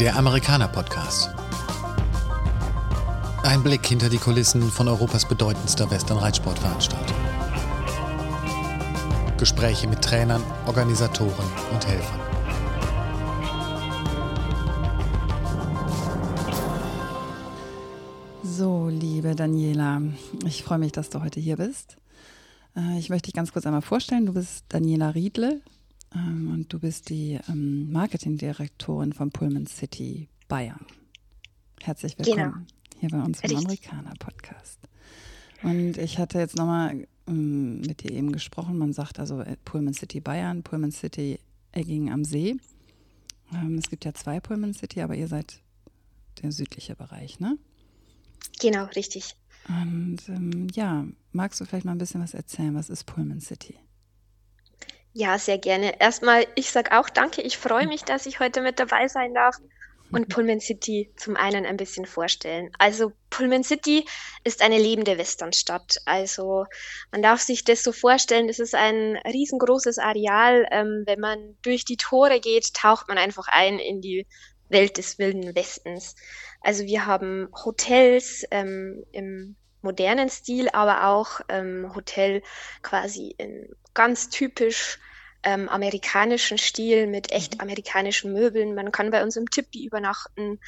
Der Amerikaner Podcast. Ein Blick hinter die Kulissen von Europas bedeutendster Western-Reitsportveranstaltung. Gespräche mit Trainern, Organisatoren und Helfern. So, liebe Daniela, ich freue mich, dass du heute hier bist. Äh, ich möchte dich ganz kurz einmal vorstellen. Du bist Daniela Riedle ähm, und du bist die ähm, Marketingdirektorin von Pullman City Bayern. Herzlich willkommen genau. hier bei uns im Amerikaner-Podcast. Und ich hatte jetzt nochmal ähm, mit dir eben gesprochen. Man sagt also äh, Pullman City Bayern, Pullman City Egging am See. Ähm, es gibt ja zwei Pullman City, aber ihr seid der südliche Bereich, ne? Genau, richtig. Und ähm, ja, magst du vielleicht mal ein bisschen was erzählen? Was ist Pullman City? Ja, sehr gerne. Erstmal, ich sage auch danke. Ich freue mich, dass ich heute mit dabei sein darf und Pullman City zum einen ein bisschen vorstellen. Also Pullman City ist eine lebende Westernstadt. Also man darf sich das so vorstellen, es ist ein riesengroßes Areal. Ähm, wenn man durch die Tore geht, taucht man einfach ein in die Welt des wilden Westens. Also wir haben Hotels ähm, im modernen Stil, aber auch ähm, Hotel quasi in ganz typisch ähm, amerikanischen Stil mit echt mhm. amerikanischen Möbeln. Man kann bei uns im Tippi übernachten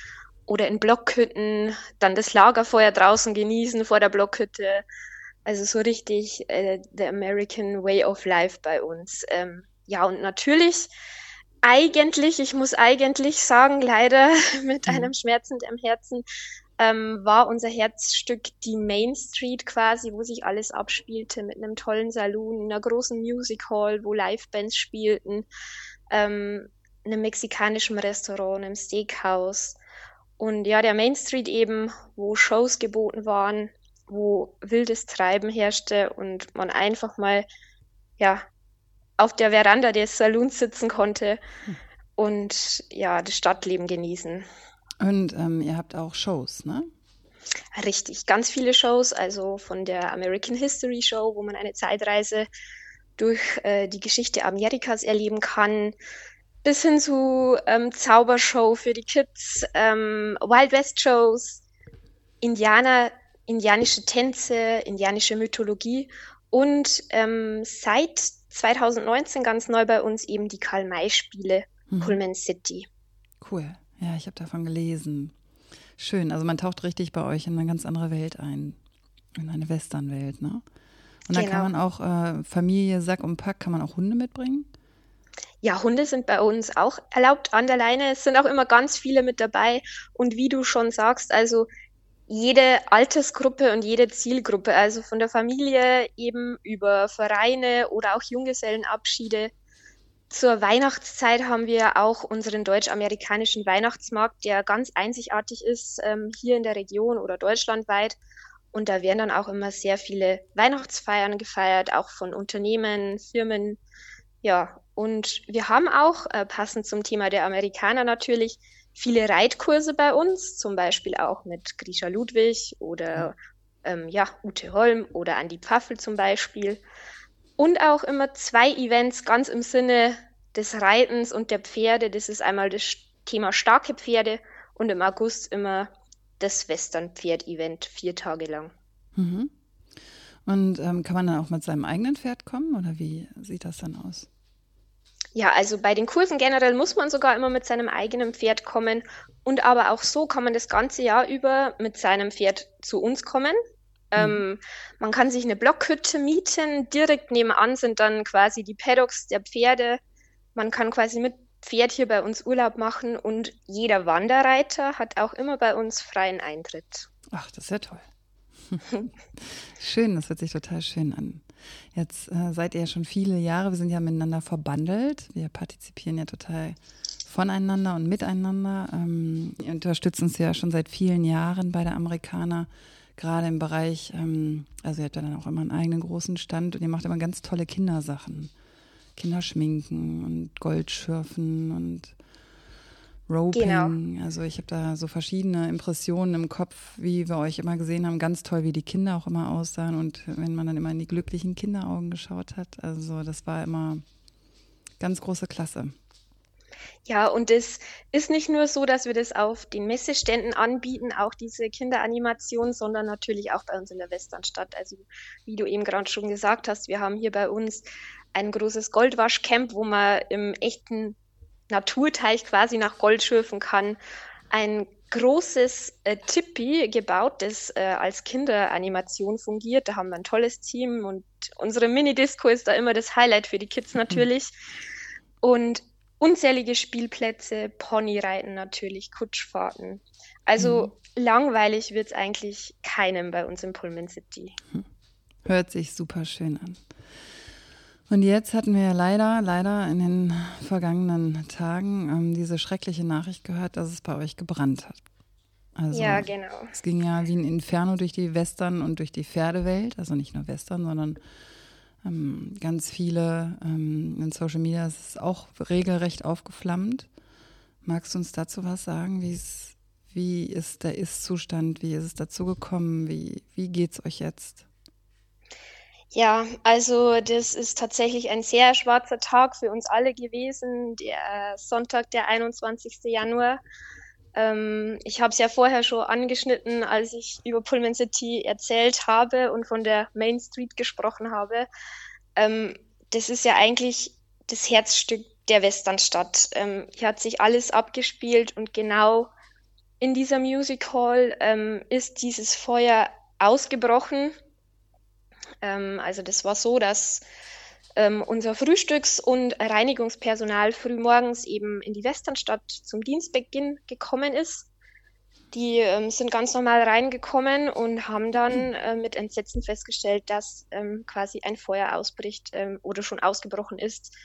oder in Blockhütten, dann das Lagerfeuer draußen genießen vor der Blockhütte. Also so richtig äh, the American Way of Life bei uns. Ähm, ja, und natürlich eigentlich, ich muss eigentlich sagen, leider mit mhm. einem schmerzend im Herzen, ähm, war unser Herzstück die Main Street quasi, wo sich alles abspielte mit einem tollen Saloon, einer großen Music Hall, wo Livebands spielten, ähm, einem mexikanischen Restaurant, einem Steakhouse und ja, der Main Street eben, wo Shows geboten waren, wo wildes Treiben herrschte und man einfach mal ja auf der Veranda des Saloons sitzen konnte hm. und ja, das Stadtleben genießen. Und ähm, ihr habt auch Shows, ne? Richtig, ganz viele Shows, also von der American History Show, wo man eine Zeitreise durch äh, die Geschichte Amerikas erleben kann, bis hin zu ähm, Zaubershow für die Kids, ähm, Wild West Shows, Indianer, indianische Tänze, indianische Mythologie und ähm, seit 2019 ganz neu bei uns eben die Karl-May-Spiele, mhm. Pullman City. Cool. Ja, ich habe davon gelesen. Schön. Also man taucht richtig bei euch in eine ganz andere Welt ein. In eine Westernwelt, ne? Und dann kann genau. man auch äh, Familie, Sack und Pack, kann man auch Hunde mitbringen? Ja, Hunde sind bei uns auch erlaubt an der Leine. Es sind auch immer ganz viele mit dabei. Und wie du schon sagst, also jede Altersgruppe und jede Zielgruppe, also von der Familie eben über Vereine oder auch Junggesellenabschiede zur Weihnachtszeit haben wir auch unseren deutsch-amerikanischen Weihnachtsmarkt, der ganz einzigartig ist ähm, hier in der Region oder deutschlandweit. Und da werden dann auch immer sehr viele Weihnachtsfeiern gefeiert, auch von Unternehmen, Firmen. Ja, und wir haben auch, äh, passend zum Thema der Amerikaner natürlich, viele Reitkurse bei uns, zum Beispiel auch mit Grisha Ludwig oder ähm, ja, Ute Holm oder Andi Pfaffel zum Beispiel. Und auch immer zwei Events ganz im Sinne des Reitens und der Pferde. Das ist einmal das Thema starke Pferde und im August immer das Western-Pferd-Event vier Tage lang. Mhm. Und ähm, kann man dann auch mit seinem eigenen Pferd kommen oder wie sieht das dann aus? Ja, also bei den Kursen generell muss man sogar immer mit seinem eigenen Pferd kommen und aber auch so kann man das ganze Jahr über mit seinem Pferd zu uns kommen. Ähm, mhm. man kann sich eine Blockhütte mieten. Direkt nebenan sind dann quasi die Paddocks der Pferde. Man kann quasi mit Pferd hier bei uns Urlaub machen und jeder Wanderreiter hat auch immer bei uns freien Eintritt. Ach, das ist ja toll. schön, das hört sich total schön an. Jetzt äh, seid ihr ja schon viele Jahre, wir sind ja miteinander verbandelt. Wir partizipieren ja total voneinander und miteinander. Ähm, ihr unterstützt uns ja schon seit vielen Jahren bei der Amerikaner gerade im Bereich, ähm, also ihr habt ja dann auch immer einen eigenen großen Stand und ihr macht immer ganz tolle Kindersachen. Kinderschminken und Goldschürfen und Roping. Genau. Also ich habe da so verschiedene Impressionen im Kopf, wie wir euch immer gesehen haben. Ganz toll, wie die Kinder auch immer aussahen und wenn man dann immer in die glücklichen Kinderaugen geschaut hat. Also das war immer ganz große Klasse. Ja, und es ist nicht nur so, dass wir das auf den Messeständen anbieten, auch diese Kinderanimation, sondern natürlich auch bei uns in der Westernstadt. Also wie du eben gerade schon gesagt hast, wir haben hier bei uns ein großes Goldwaschcamp, wo man im echten Naturteich quasi nach Gold schürfen kann. Ein großes äh, Tippi gebaut, das äh, als Kinderanimation fungiert. Da haben wir ein tolles Team und unsere Mini-Disco ist da immer das Highlight für die Kids natürlich. Mhm. Und unzählige Spielplätze, Ponyreiten natürlich, Kutschfahrten. Also mhm. langweilig wird es eigentlich keinem bei uns in Pullman City. Hm. Hört sich super schön an. Und jetzt hatten wir ja leider, leider in den vergangenen Tagen ähm, diese schreckliche Nachricht gehört, dass es bei euch gebrannt hat. Also, ja, genau. Es ging ja wie ein Inferno durch die Western und durch die Pferdewelt. Also nicht nur Western, sondern ähm, ganz viele ähm, in Social Media ist es auch regelrecht aufgeflammt. Magst du uns dazu was sagen? wie ist der Ist-Zustand? Wie ist es dazu gekommen? Wie, wie geht es euch jetzt? Ja, also das ist tatsächlich ein sehr schwarzer Tag für uns alle gewesen, der Sonntag, der 21. Januar. Ähm, ich habe es ja vorher schon angeschnitten, als ich über Pullman City erzählt habe und von der Main Street gesprochen habe. Ähm, das ist ja eigentlich das Herzstück der Westernstadt. Ähm, hier hat sich alles abgespielt und genau in dieser Music Hall ähm, ist dieses Feuer ausgebrochen. Ähm, also das war so, dass ähm, unser Frühstücks- und Reinigungspersonal frühmorgens eben in die Westernstadt zum Dienstbeginn gekommen ist. Die ähm, sind ganz normal reingekommen und haben dann äh, mit Entsetzen festgestellt, dass ähm, quasi ein Feuer ausbricht ähm, oder schon ausgebrochen ist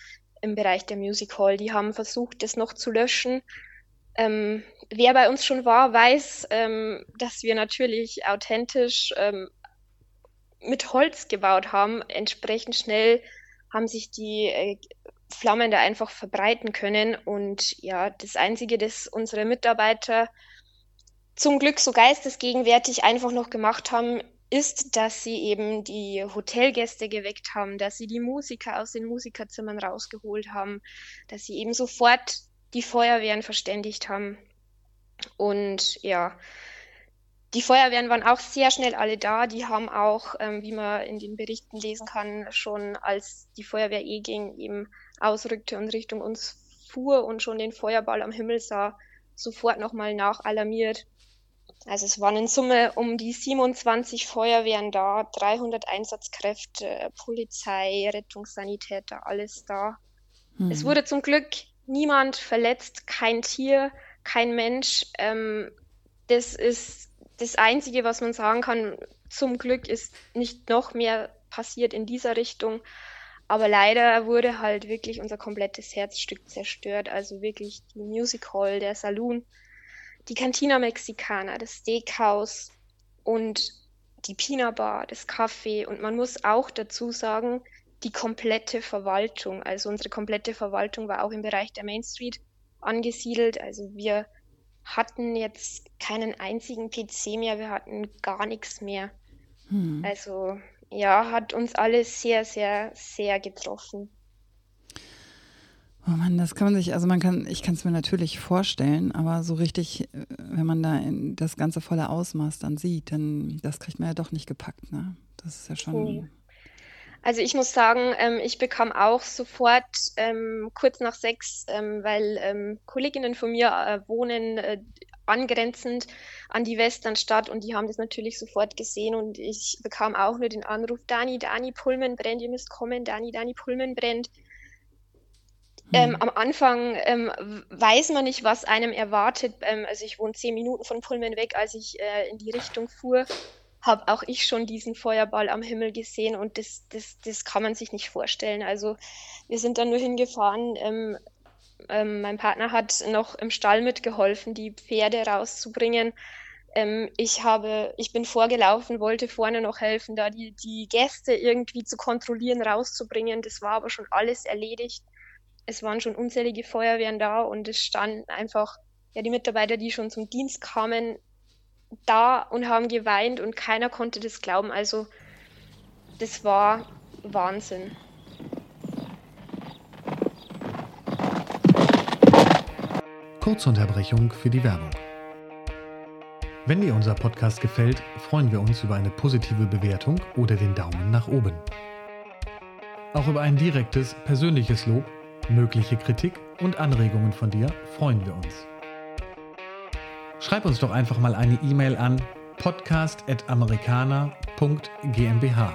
im Bereich der Music Hall. Die haben versucht, das noch zu löschen. Ähm, wer bei uns schon war, weiß, ähm, dass wir natürlich authentisch ähm, mit Holz gebaut haben. Entsprechend schnell haben sich die äh, Flammen da einfach verbreiten können. Und ja, das Einzige, das unsere Mitarbeiter zum Glück so geistesgegenwärtig einfach noch gemacht haben, ist, dass sie eben die Hotelgäste geweckt haben, dass sie die Musiker aus den Musikerzimmern rausgeholt haben, dass sie eben sofort die Feuerwehren verständigt haben. Und ja, die Feuerwehren waren auch sehr schnell alle da. Die haben auch, ähm, wie man in den Berichten lesen kann, schon als die Feuerwehr eh ging, eben ausrückte und Richtung uns fuhr und schon den Feuerball am Himmel sah, sofort nochmal nachalarmiert also es waren in Summe um die 27 Feuerwehren da, 300 Einsatzkräfte, Polizei, Rettungssanitäter, alles da. Mhm. Es wurde zum Glück niemand verletzt, kein Tier, kein Mensch. Ähm, das ist das Einzige, was man sagen kann. Zum Glück ist nicht noch mehr passiert in dieser Richtung. Aber leider wurde halt wirklich unser komplettes Herzstück zerstört. Also wirklich die Music Hall, der Saloon die Cantina Mexicana, das Steakhouse und die Pina Bar, das Café und man muss auch dazu sagen, die komplette Verwaltung, also unsere komplette Verwaltung war auch im Bereich der Main Street angesiedelt. Also wir hatten jetzt keinen einzigen PC mehr, wir hatten gar nichts mehr. Hm. Also ja, hat uns alle sehr, sehr, sehr getroffen. Oh Mann, das kann man sich, also man kann, ich kann es mir natürlich vorstellen, aber so richtig, äh, wenn man da das ganze volle Ausmaß dann sieht, dann das kriegt man ja doch nicht gepackt, ne? Das ist ja schon. Nee. Also ich muss sagen, ähm, ich bekam auch sofort ähm, kurz nach sechs, ähm, weil ähm, Kolleginnen von mir äh, wohnen äh, angrenzend an die Westernstadt und die haben das natürlich sofort gesehen und ich bekam auch nur den Anruf, Dani, Dani Pullman brennt, ihr müsst kommen, Dani, Dani Pullman brennt. Ähm, mhm. am Anfang ähm, weiß man nicht, was einem erwartet. Also ich wohne zehn Minuten von Pullman weg, als ich äh, in die Richtung fuhr, habe auch ich schon diesen Feuerball am Himmel gesehen und das, das, das kann man sich nicht vorstellen. Also wir sind dann nur hingefahren. Ähm, ähm, mein Partner hat noch im Stall mitgeholfen, die Pferde rauszubringen. Ähm, ich habe, ich bin vorgelaufen, wollte vorne noch helfen, da die, die Gäste irgendwie zu kontrollieren, rauszubringen. Das war aber schon alles erledigt es waren schon unzählige Feuerwehren da und es standen einfach ja die Mitarbeiter, die schon zum Dienst kamen, da und haben geweint und keiner konnte das glauben. Also das war Wahnsinn. Kurze Unterbrechung für die Werbung. Wenn dir unser Podcast gefällt, freuen wir uns über eine positive Bewertung oder den Daumen nach oben. Auch über ein direktes, persönliches Lob, mögliche Kritik und Anregungen von dir freuen wir uns. Schreib uns doch einfach mal eine E-Mail an podcast.amerikaner.gmbh.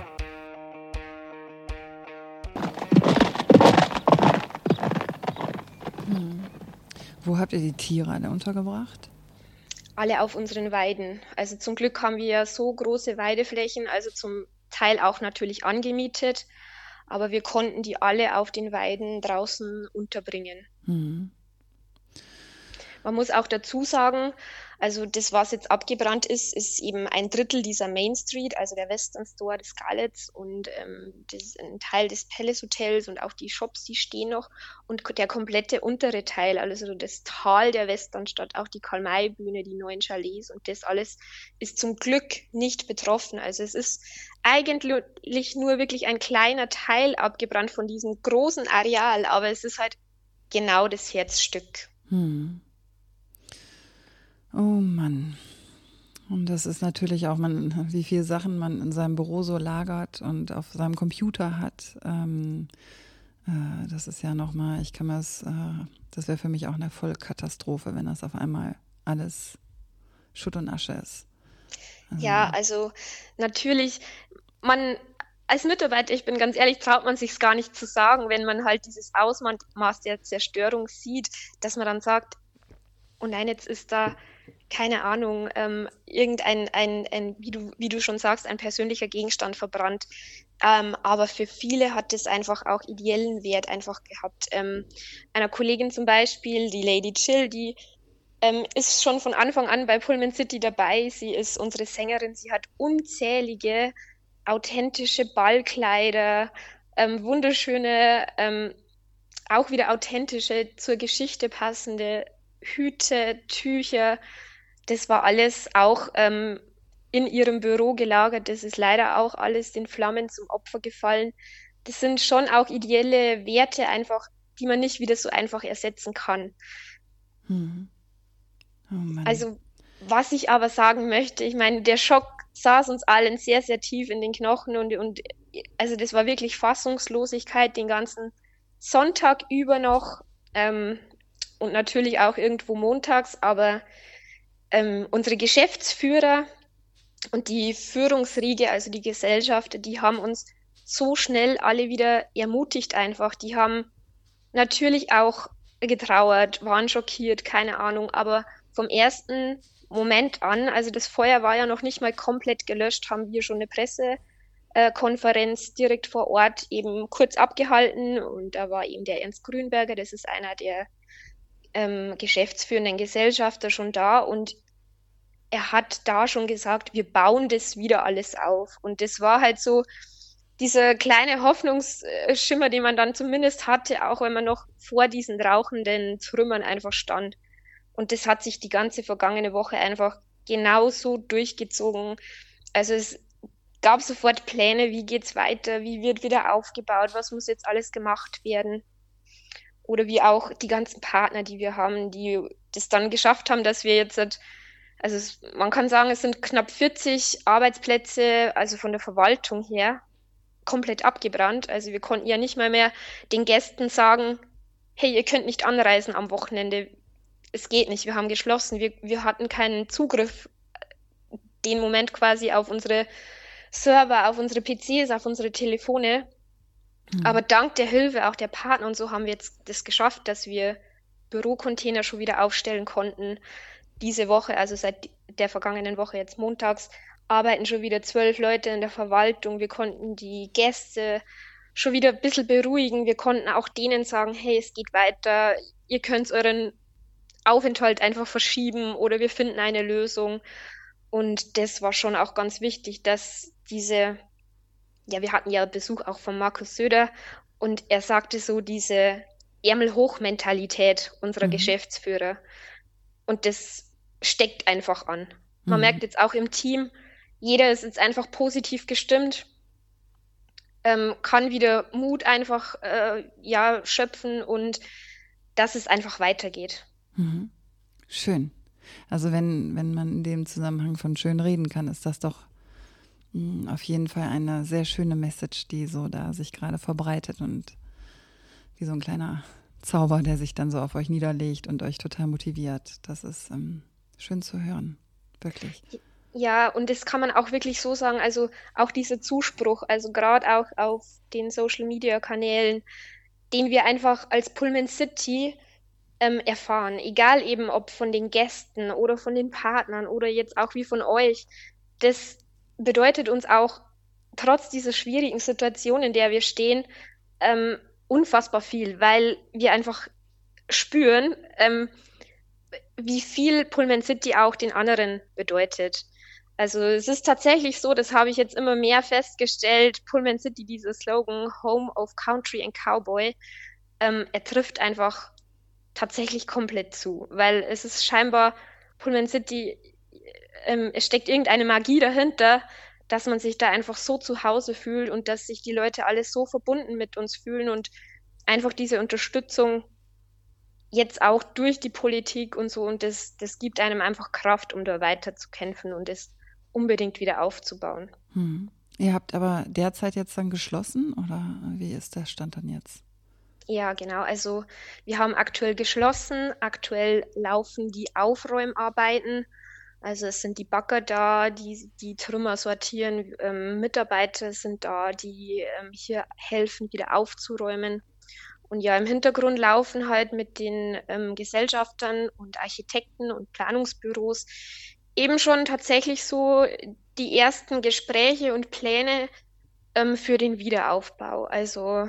Hm. Wo habt ihr die Tiere alle untergebracht? Alle auf unseren Weiden. Also zum Glück haben wir ja so große Weideflächen, also zum Teil auch natürlich angemietet, aber wir konnten die alle auf den Weiden draußen unterbringen. Hm. Man muss auch dazu sagen, also das, was jetzt abgebrannt ist, ist eben ein Drittel dieser Main Street, also der Western Store des Scarlets und ähm, das, ein Teil des Palace Hotels und auch die Shops, die stehen noch und der komplette untere Teil, also das Tal der Westernstadt, auch die Karl-May-Bühne, die neuen Chalets und das alles ist zum Glück nicht betroffen. Also es ist eigentlich nur wirklich ein kleiner Teil abgebrannt von diesem großen Areal, aber es ist halt genau das Herzstück. Hm. Oh Mann. Und das ist natürlich auch, man, wie viele Sachen man in seinem Büro so lagert und auf seinem Computer hat. Ähm, äh, das ist ja nochmal, ich kann mir das, äh, das wäre für mich auch eine Vollkatastrophe, wenn das auf einmal alles Schutt und Asche ist. Also, ja, also natürlich, man als Mitarbeiter, ich bin ganz ehrlich, traut man sich es gar nicht zu sagen, wenn man halt dieses Ausmaß der Zerstörung sieht, dass man dann sagt, oh nein, jetzt ist da keine Ahnung, ähm, irgendein, ein, ein, wie, du, wie du schon sagst, ein persönlicher Gegenstand verbrannt. Ähm, aber für viele hat es einfach auch ideellen Wert einfach gehabt. Ähm, einer Kollegin zum Beispiel, die Lady Chill, die ähm, ist schon von Anfang an bei Pullman City dabei. Sie ist unsere Sängerin. Sie hat unzählige authentische Ballkleider, ähm, wunderschöne, ähm, auch wieder authentische, zur Geschichte passende Hüte, Tücher, das war alles auch ähm, in ihrem Büro gelagert. Das ist leider auch alles den Flammen zum Opfer gefallen. Das sind schon auch ideelle Werte einfach, die man nicht wieder so einfach ersetzen kann. Hm. Oh also, was ich aber sagen möchte, ich meine, der Schock saß uns allen sehr, sehr tief in den Knochen und, und also das war wirklich Fassungslosigkeit den ganzen Sonntag über noch. Ähm, und natürlich auch irgendwo montags, aber ähm, unsere Geschäftsführer und die Führungsriege, also die Gesellschaft, die haben uns so schnell alle wieder ermutigt einfach. Die haben natürlich auch getrauert, waren schockiert, keine Ahnung, aber vom ersten Moment an, also das Feuer war ja noch nicht mal komplett gelöscht, haben wir schon eine Pressekonferenz direkt vor Ort eben kurz abgehalten und da war eben der Ernst Grünberger, das ist einer der ähm, geschäftsführenden Gesellschafter schon da und er hat da schon gesagt, wir bauen das wieder alles auf. Und das war halt so dieser kleine Hoffnungsschimmer, den man dann zumindest hatte, auch wenn man noch vor diesen rauchenden Trümmern einfach stand. Und das hat sich die ganze vergangene Woche einfach genauso durchgezogen. Also es gab sofort Pläne, wie geht's weiter, wie wird wieder aufgebaut, was muss jetzt alles gemacht werden oder wie auch die ganzen Partner, die wir haben, die das dann geschafft haben, dass wir jetzt, also es, man kann sagen, es sind knapp 40 Arbeitsplätze, also von der Verwaltung her, komplett abgebrannt. Also wir konnten ja nicht mal mehr den Gästen sagen, hey, ihr könnt nicht anreisen am Wochenende. Es geht nicht, wir haben geschlossen, wir, wir hatten keinen Zugriff den Moment quasi auf unsere Server, auf unsere PCs, auf unsere Telefone. Mhm. Aber dank der Hilfe auch der Partner und so haben wir jetzt das geschafft, dass wir Bürocontainer schon wieder aufstellen konnten. Diese Woche, also seit der vergangenen Woche jetzt montags, arbeiten schon wieder zwölf Leute in der Verwaltung. Wir konnten die Gäste schon wieder ein bisschen beruhigen. Wir konnten auch denen sagen, hey, es geht weiter, ihr könnt euren Aufenthalt einfach verschieben oder wir finden eine Lösung. Und das war schon auch ganz wichtig, dass diese ja, wir hatten ja Besuch auch von Markus Söder und er sagte so diese Ärmelhoch-Mentalität unserer mhm. Geschäftsführer. Und das steckt einfach an. Man mhm. merkt jetzt auch im Team, jeder ist jetzt einfach positiv gestimmt, ähm, kann wieder Mut einfach äh, ja, schöpfen und dass es einfach weitergeht. Mhm. Schön. Also wenn, wenn man in dem Zusammenhang von schön reden kann, ist das doch auf jeden Fall eine sehr schöne Message, die so da sich gerade verbreitet und wie so ein kleiner Zauber, der sich dann so auf euch niederlegt und euch total motiviert. Das ist ähm, schön zu hören, wirklich. Ja, und das kann man auch wirklich so sagen. Also auch dieser Zuspruch, also gerade auch auf den Social Media Kanälen, den wir einfach als Pullman City ähm, erfahren. Egal eben ob von den Gästen oder von den Partnern oder jetzt auch wie von euch. Das bedeutet uns auch trotz dieser schwierigen Situation, in der wir stehen, ähm, unfassbar viel, weil wir einfach spüren, ähm, wie viel Pullman City auch den anderen bedeutet. Also es ist tatsächlich so, das habe ich jetzt immer mehr festgestellt, Pullman City, dieser Slogan Home of Country and Cowboy, ähm, er trifft einfach tatsächlich komplett zu, weil es ist scheinbar Pullman City, ähm, es steckt irgendeine Magie dahinter, dass man sich da einfach so zu Hause fühlt und dass sich die Leute alle so verbunden mit uns fühlen und einfach diese Unterstützung jetzt auch durch die Politik und so und das, das gibt einem einfach Kraft, um da weiter zu kämpfen und es unbedingt wieder aufzubauen. Hm. Ihr habt aber derzeit jetzt dann geschlossen oder wie ist der Stand dann jetzt? Ja, genau. Also wir haben aktuell geschlossen. Aktuell laufen die Aufräumarbeiten. Also es sind die Bagger da, die die Trümmer sortieren. Ähm, Mitarbeiter sind da, die ähm, hier helfen, wieder aufzuräumen. Und ja, im Hintergrund laufen halt mit den ähm, Gesellschaftern und Architekten und Planungsbüros eben schon tatsächlich so die ersten Gespräche und Pläne ähm, für den Wiederaufbau. Also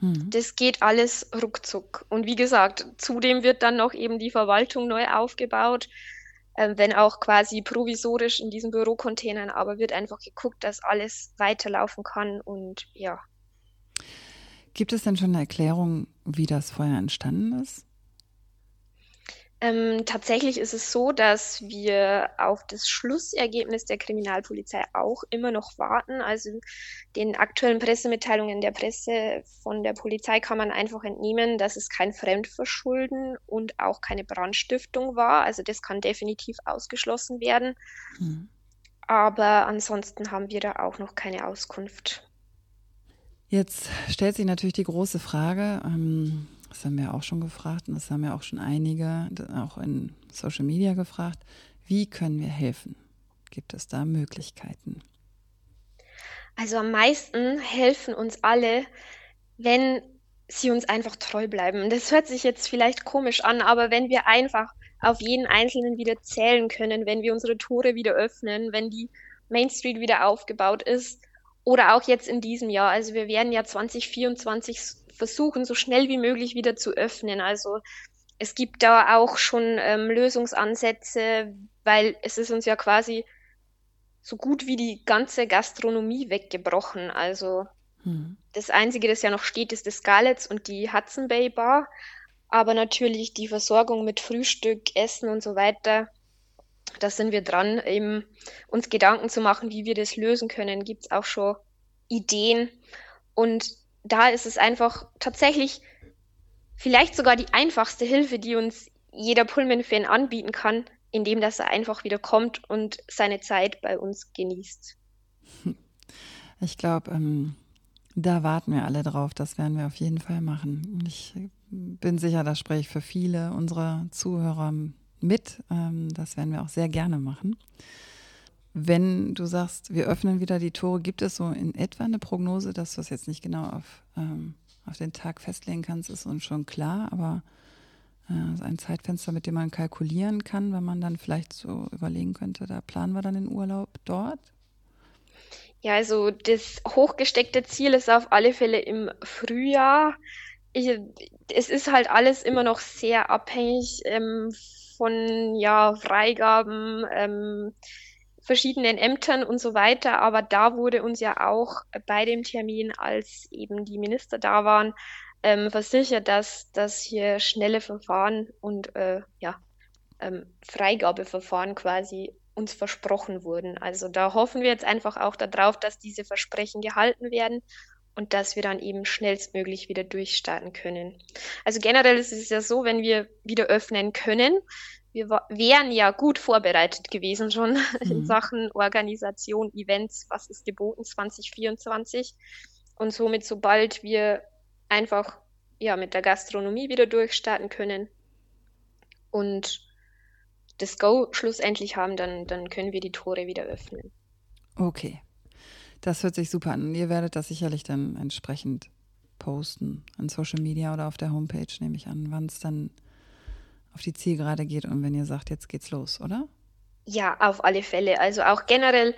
hm. das geht alles ruckzuck. Und wie gesagt, zudem wird dann noch eben die Verwaltung neu aufgebaut, äh, wenn auch quasi provisorisch in diesen Bürocontainern, aber wird einfach geguckt, dass alles weiterlaufen kann und ja. Gibt es denn schon eine Erklärung, wie das Feuer entstanden ist? Ähm, tatsächlich ist es so, dass wir auf das Schlussergebnis der Kriminalpolizei auch immer noch warten. Also den aktuellen Pressemitteilungen der Presse von der Polizei kann man einfach entnehmen, dass es kein Fremdverschulden und auch keine Brandstiftung war. Also das kann definitiv ausgeschlossen werden. Hm. Aber ansonsten haben wir da auch noch keine Auskunft. Jetzt stellt sich natürlich die große Frage, ähm das haben wir auch schon gefragt und das haben ja auch schon einige, auch in Social Media gefragt. Wie können wir helfen? Gibt es da Möglichkeiten? Also am meisten helfen uns alle, wenn sie uns einfach treu bleiben. Das hört sich jetzt vielleicht komisch an, aber wenn wir einfach auf jeden Einzelnen wieder zählen können, wenn wir unsere Tore wieder öffnen, wenn die Main Street wieder aufgebaut ist oder auch jetzt in diesem Jahr. Also wir werden ja 2024 versuchen, so schnell wie möglich wieder zu öffnen. Also es gibt da auch schon ähm, Lösungsansätze, weil es ist uns ja quasi so gut wie die ganze Gastronomie weggebrochen. Also hm. das Einzige, das ja noch steht, ist das Scarlett's und die Hudson Bay Bar. Aber natürlich die Versorgung mit Frühstück, Essen und so weiter, da sind wir dran, eben uns Gedanken zu machen, wie wir das lösen können. Gibt es auch schon Ideen. Und da ist es einfach tatsächlich vielleicht sogar die einfachste Hilfe, die uns jeder Pullman-Fan anbieten kann, indem dass er einfach wieder kommt und seine Zeit bei uns genießt. Ich glaube, ähm, da warten wir alle drauf. Das werden wir auf jeden Fall machen. Ich bin sicher, das spreche ich für viele unserer Zuhörer mit. Ähm, das werden wir auch sehr gerne machen. Wenn du sagst, wir öffnen wieder die Tore, gibt es so in etwa eine Prognose, dass du es jetzt nicht genau auf, ähm, auf den Tag festlegen kannst, ist uns schon klar, aber äh, ein Zeitfenster, mit dem man kalkulieren kann, wenn man dann vielleicht so überlegen könnte, da planen wir dann den Urlaub dort? Ja, also das hochgesteckte Ziel ist auf alle Fälle im Frühjahr. Ich, es ist halt alles immer noch sehr abhängig ähm, von ja, Freigaben, ähm, verschiedenen Ämtern und so weiter. Aber da wurde uns ja auch bei dem Termin, als eben die Minister da waren, ähm, versichert, dass, dass hier schnelle Verfahren und äh, ja, ähm, Freigabeverfahren quasi uns versprochen wurden. Also da hoffen wir jetzt einfach auch darauf, dass diese Versprechen gehalten werden und dass wir dann eben schnellstmöglich wieder durchstarten können. Also generell ist es ja so, wenn wir wieder öffnen können, wir wären ja gut vorbereitet gewesen schon mhm. in Sachen Organisation, Events, was ist geboten 2024. Und somit, sobald wir einfach ja mit der Gastronomie wieder durchstarten können und das Go schlussendlich haben, dann, dann können wir die Tore wieder öffnen. Okay. Das hört sich super an. Ihr werdet das sicherlich dann entsprechend posten an Social Media oder auf der Homepage, nehme ich an, wann es dann auf die Zielgerade geht und wenn ihr sagt, jetzt geht's los, oder? Ja, auf alle Fälle. Also auch generell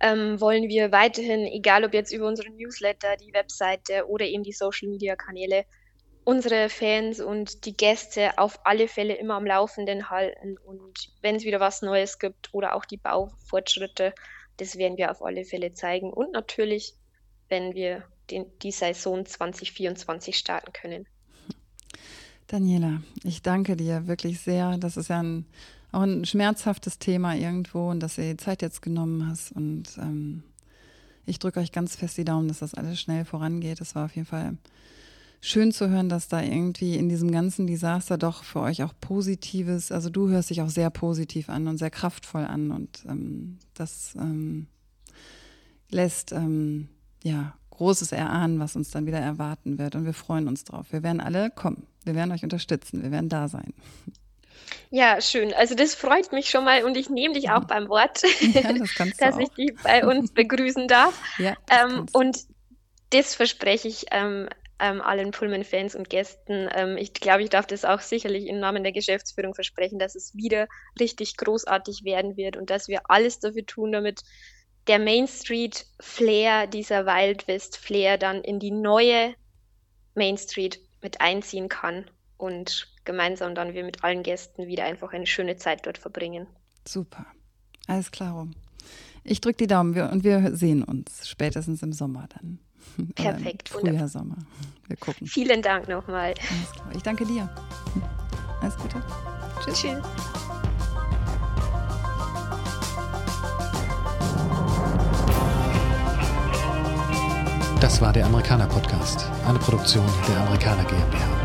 ähm, wollen wir weiterhin, egal ob jetzt über unsere Newsletter, die Webseite oder eben die Social-Media-Kanäle, unsere Fans und die Gäste auf alle Fälle immer am Laufenden halten. Und wenn es wieder was Neues gibt oder auch die Baufortschritte, das werden wir auf alle Fälle zeigen. Und natürlich, wenn wir den, die Saison 2024 starten können. Daniela, ich danke dir wirklich sehr. Das ist ja ein, auch ein schmerzhaftes Thema irgendwo und dass du die Zeit jetzt genommen hast. Und ähm, ich drücke euch ganz fest die Daumen, dass das alles schnell vorangeht. Es war auf jeden Fall schön zu hören, dass da irgendwie in diesem ganzen Desaster doch für euch auch Positives, also du hörst dich auch sehr positiv an und sehr kraftvoll an und ähm, das ähm, lässt ähm, ja Großes erahnen, was uns dann wieder erwarten wird und wir freuen uns drauf. Wir werden alle kommen, wir werden euch unterstützen, wir werden da sein. Ja, schön. Also das freut mich schon mal und ich nehme dich auch beim Wort, ja, das dass ich dich bei uns begrüßen darf. Ja, ähm, und das verspreche ich ähm, ähm, allen Pullman-Fans und Gästen. Ähm, ich glaube, ich darf das auch sicherlich im Namen der Geschäftsführung versprechen, dass es wieder richtig großartig werden wird und dass wir alles dafür tun, damit der Main Street Flair, dieser Wild West Flair dann in die neue Main Street mit einziehen kann und gemeinsam dann wir mit allen Gästen wieder einfach eine schöne Zeit dort verbringen. Super. Alles klar. Ich drücke die Daumen und wir sehen uns spätestens im Sommer dann. Perfekt. Frühjahr, Sommer. Wir gucken. Vielen Dank nochmal. Ich danke dir. Alles Gute. Tschüss. Tschüss. Das war der Amerikaner Podcast, eine Produktion der Amerikaner GmbH.